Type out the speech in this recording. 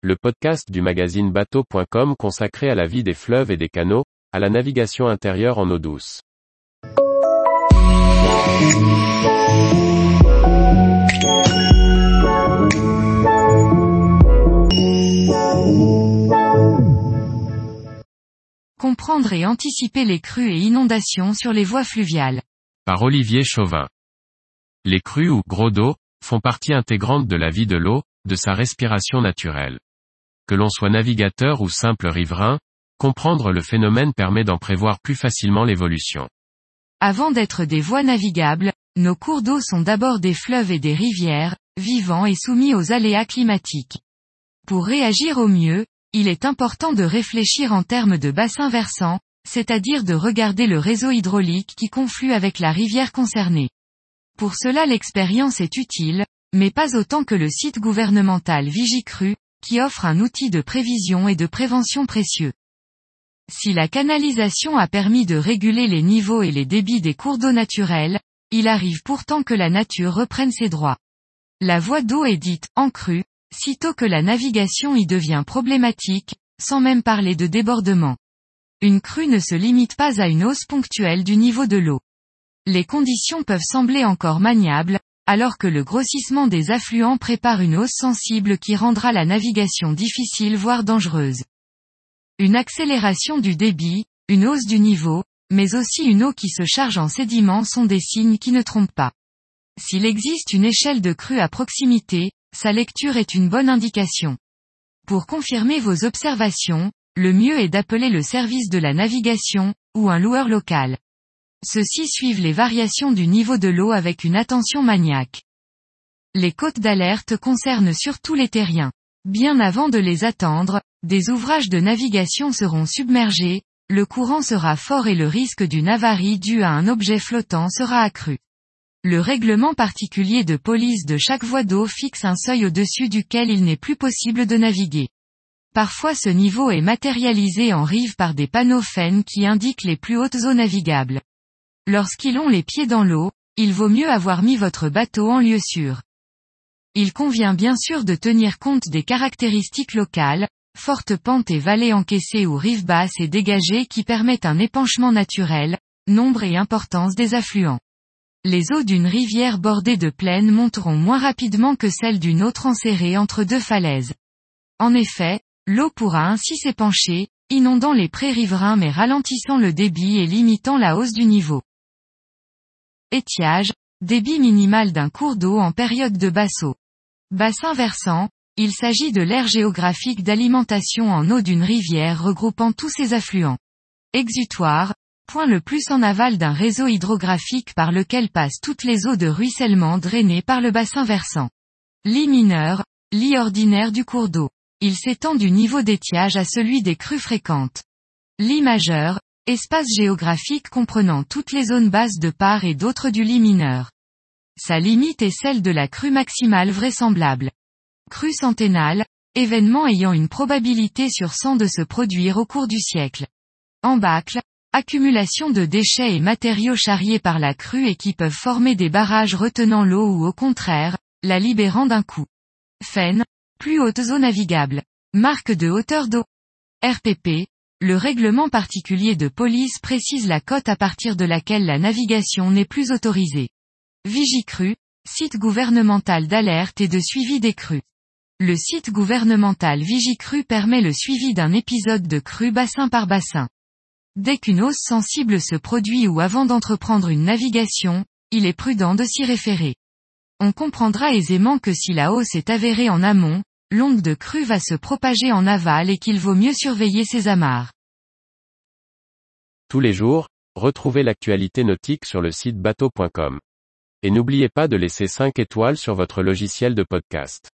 le podcast du magazine bateau.com consacré à la vie des fleuves et des canaux, à la navigation intérieure en eau douce. Comprendre et anticiper les crues et inondations sur les voies fluviales. Par Olivier Chauvin. Les crues ou gros d'eau, font partie intégrante de la vie de l'eau, de sa respiration naturelle. Que l'on soit navigateur ou simple riverain, comprendre le phénomène permet d'en prévoir plus facilement l'évolution. Avant d'être des voies navigables, nos cours d'eau sont d'abord des fleuves et des rivières, vivants et soumis aux aléas climatiques. Pour réagir au mieux, il est important de réfléchir en termes de bassin versant, c'est-à-dire de regarder le réseau hydraulique qui conflue avec la rivière concernée. Pour cela l'expérience est utile, mais pas autant que le site gouvernemental Vigicru, qui offre un outil de prévision et de prévention précieux. Si la canalisation a permis de réguler les niveaux et les débits des cours d'eau naturels, il arrive pourtant que la nature reprenne ses droits. La voie d'eau est dite en crue, sitôt que la navigation y devient problématique, sans même parler de débordement. Une crue ne se limite pas à une hausse ponctuelle du niveau de l'eau. Les conditions peuvent sembler encore maniables, alors que le grossissement des affluents prépare une hausse sensible qui rendra la navigation difficile voire dangereuse. Une accélération du débit, une hausse du niveau, mais aussi une eau qui se charge en sédiments sont des signes qui ne trompent pas. S'il existe une échelle de crue à proximité, sa lecture est une bonne indication. Pour confirmer vos observations, le mieux est d'appeler le service de la navigation, ou un loueur local. Ceux-ci suivent les variations du niveau de l'eau avec une attention maniaque. Les côtes d'alerte concernent surtout les terriens. Bien avant de les attendre, des ouvrages de navigation seront submergés, le courant sera fort et le risque d'une avarie due à un objet flottant sera accru. Le règlement particulier de police de chaque voie d'eau fixe un seuil au-dessus duquel il n'est plus possible de naviguer. Parfois ce niveau est matérialisé en rive par des panneaux FEN qui indiquent les plus hautes eaux navigables. Lorsqu'ils ont les pieds dans l'eau, il vaut mieux avoir mis votre bateau en lieu sûr. Il convient bien sûr de tenir compte des caractéristiques locales, fortes pentes et vallées encaissées ou rives basses et dégagées qui permettent un épanchement naturel, nombre et importance des affluents les eaux d'une rivière bordée de plaines monteront moins rapidement que celles d'une autre enserrée entre deux falaises. En effet, l'eau pourra ainsi s'épancher, inondant les prés riverains mais ralentissant le débit et limitant la hausse du niveau. Étiage, débit minimal d'un cours d'eau en période de basseau. Bassin versant, il s'agit de l'aire géographique d'alimentation en eau d'une rivière regroupant tous ses affluents. Exutoire, point le plus en aval d'un réseau hydrographique par lequel passent toutes les eaux de ruissellement drainées par le bassin versant. Lit mineur, lit ordinaire du cours d'eau. Il s'étend du niveau d'étiage à celui des crues fréquentes. Lit majeur, espace géographique comprenant toutes les zones basses de part et d'autres du lit mineur. Sa limite est celle de la crue maximale vraisemblable. Crue centennale, événement ayant une probabilité sur 100 de se produire au cours du siècle. Embâcle, Accumulation de déchets et matériaux charriés par la crue et qui peuvent former des barrages retenant l'eau ou au contraire, la libérant d'un coup. FEN, plus haute eaux navigable. Marque de hauteur d'eau. RPP, le règlement particulier de police précise la cote à partir de laquelle la navigation n'est plus autorisée. Vigicru, site gouvernemental d'alerte et de suivi des crues. Le site gouvernemental Vigicru permet le suivi d'un épisode de crue bassin par bassin. Dès qu'une hausse sensible se produit ou avant d'entreprendre une navigation, il est prudent de s'y référer. On comprendra aisément que si la hausse est avérée en amont, l'onde de crue va se propager en aval et qu'il vaut mieux surveiller ses amarres. Tous les jours, retrouvez l'actualité nautique sur le site bateau.com. Et n'oubliez pas de laisser 5 étoiles sur votre logiciel de podcast.